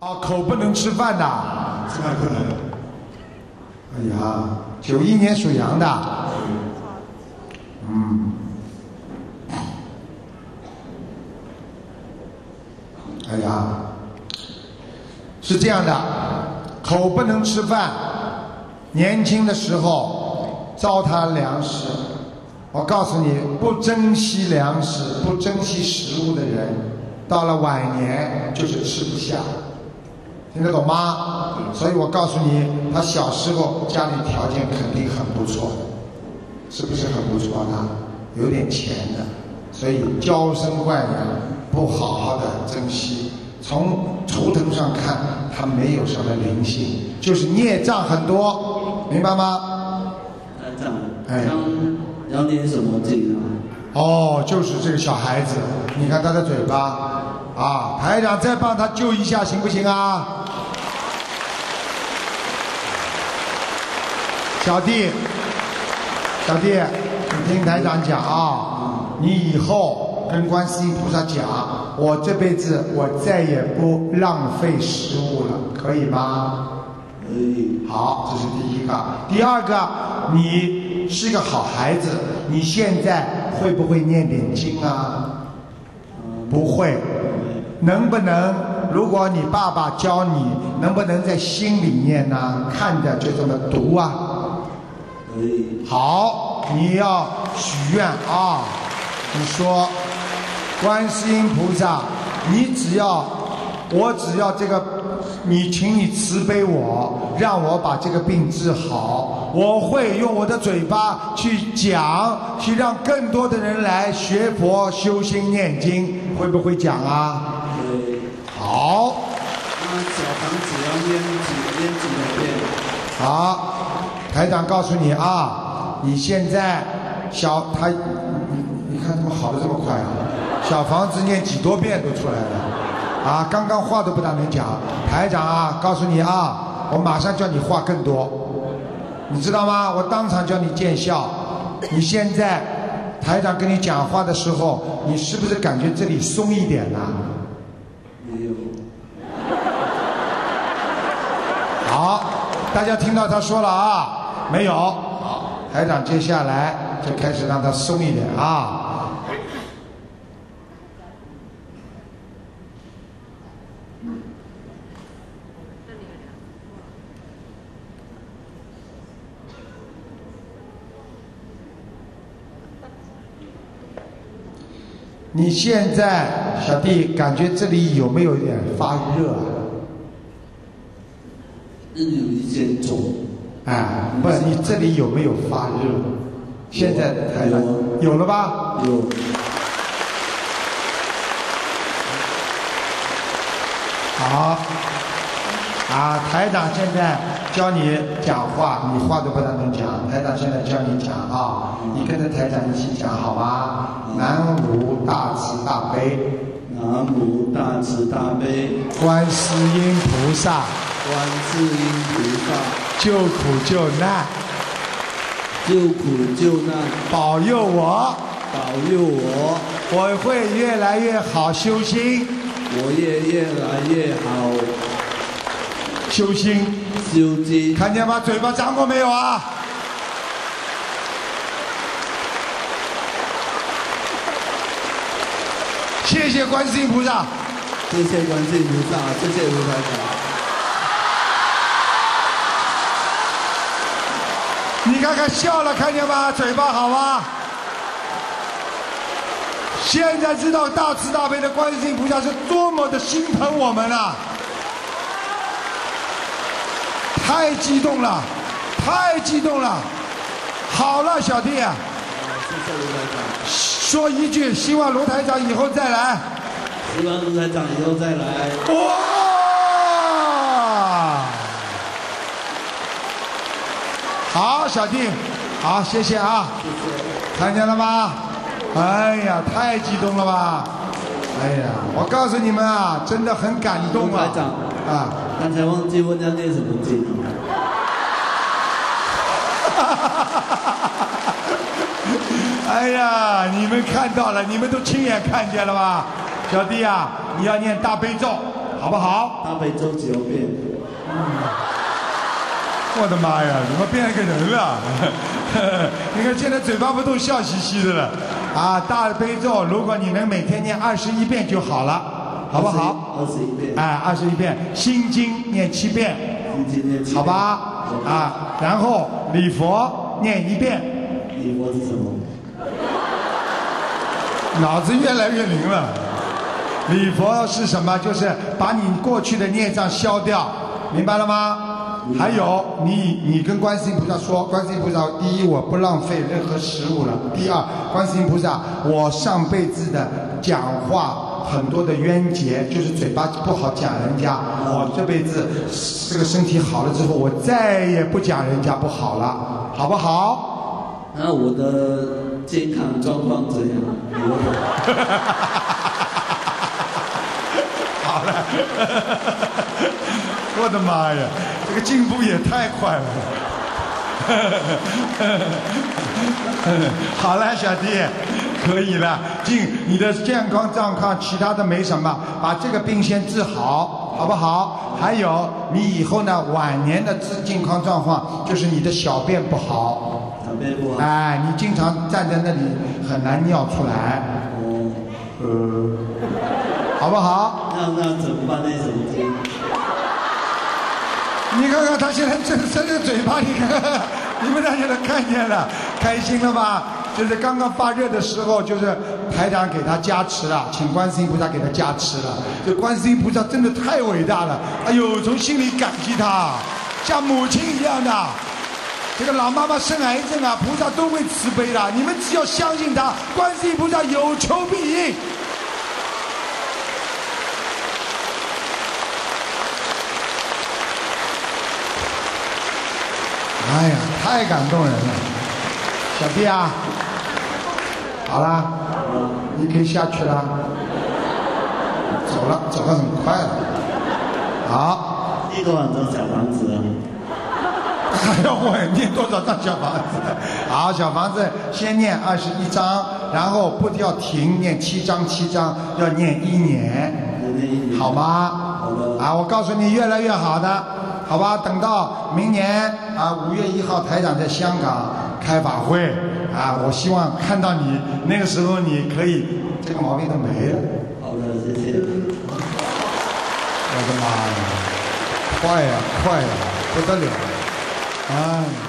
啊，口不能吃饭的，吃饭不能。哎呀，九一年属羊的，嗯，哎呀，是这样的，口不能吃饭，年轻的时候糟蹋粮食。我告诉你，不珍惜粮食、不珍惜食物的人，到了晚年就是吃不下。听得懂吗？所以我告诉你，他小时候家里条件肯定很不错，是不是很不错呢？有点钱的，所以娇生惯养，不好好的珍惜。从图腾上看，他没有什么灵性，就是孽障很多，明白吗？台长，哎养点什么这个？哦，就是这个小孩子，你看他的嘴巴，啊，排长再帮他救一下行不行啊？小弟，小弟，你听台长讲啊，你以后跟观世音菩萨讲，我这辈子我再也不浪费食物了，可以吗？可以。好，这是第一个。第二个，你是个好孩子，你现在会不会念点经啊？不会。能不能？如果你爸爸教你，能不能在心里念呢？看着就这么读啊。好，你要许愿啊！你说，观世音菩萨，你只要，我只要这个，你请你慈悲我，让我把这个病治好。我会用我的嘴巴去讲，去让更多的人来学佛、修心、念经，会不会讲啊？可以。好。那小房子要念几念几个遍？好，台长告诉你啊，你现在小他，你你看怎么好的这么快啊？小房子念几多遍都出来了，啊，刚刚话都不大能讲。台长啊，告诉你啊，我马上叫你话更多，你知道吗？我当场叫你见效。你现在台长跟你讲话的时候，你是不是感觉这里松一点呢、没有。好，大家听到他说了啊，没有？好，台长接下来就开始让他松一点啊。你现在小弟感觉这里有没有一点发热啊？那有一点肿。哎，不，你这里有没有发热？现在台长有了吧？有。好，啊，台长现在教你讲话，你话都不大能讲。台长现在教你讲啊，你跟着台长一起讲好吗？南无大慈大悲南无大慈大悲观世音菩萨观世音菩萨救苦救难，救苦救难，保佑我，保佑我，我会越来越好修心，我也越来越好修心。修心。看见吗？嘴巴张过没有啊？谢谢观世音菩萨。谢谢观世音菩萨，谢谢卢台长。你看看笑了，看见吗？嘴巴好吗？现在知道大慈大悲的观世音菩萨是多么的心疼我们了，太激动了，太激动了。好了，小弟，说一句，希望卢台长以后再来。希望卢台长以后再来。哇！好，小弟，好，谢谢啊，看见了吗？哎呀，太激动了吧！哎呀，我告诉你们啊，真的很感动啊！长，啊，刚才忘记问要念什么经了。哎呀，你们看到了，你们都亲眼看见了吧？小弟啊，你要念大悲咒，好不好？大悲咒九遍，我的妈呀，怎么变了个人了？你看现在嘴巴不都笑嘻嘻的了？啊，大悲咒，如果你能每天念二十一遍就好了，好不好？二十一遍，哎，二十一遍，心经念七遍，心经念七遍好吧？啊，然后礼佛念一遍，礼佛是什么？脑子越来越灵了。礼佛是什么？就是把你过去的孽障消掉，明白了吗？还有，你你跟观世音菩萨说，观世音菩萨，第一我不浪费任何食物了；第二，观世音菩萨，我上辈子的讲话很多的冤结，就是嘴巴不好讲人家，我这辈子这个身体好了之后，我再也不讲人家不好了，好不好？那我的健康状况怎样？如何？好了，我的妈呀，这个进步也太快了。好了，小弟，可以了。进你的健康状况，其他的没什么，把这个病先治好，好不好？还有，你以后呢，晚年的治健康状况就是你的小便不好，小便不好。哎，你经常站在那里很难尿出来，哦，呃，好不好？那那怎么办呢？怎么经？你看看他现在正伸着嘴巴，你看看，你们大家都看见了，开心了吧？就是刚刚发热的时候，就是台长给他加持了，请观世音菩萨给他加持了。这观世音菩萨真的太伟大了，哎呦，从心里感激他，像母亲一样的。这个老妈妈生癌症啊，菩萨都会慈悲的。你们只要相信他，观世音菩萨有求必应。哎呀，太感动人了，小弟啊，好啦，你可以下去了，走了，走得很快了，好，一个晚上小房子。啊，还要我念多少张小房子？好，小房子先念二十一章，然后不要停，念七章七章，要念一年，那一年。好吗？好的。啊，我告诉你，越来越好的，好吧？等到明年啊五月一号，台长在香港开法会啊，我希望看到你，那个时候你可以这个毛病都没了。好的，谢谢。我的妈呀，快呀快呀，不得了！哎。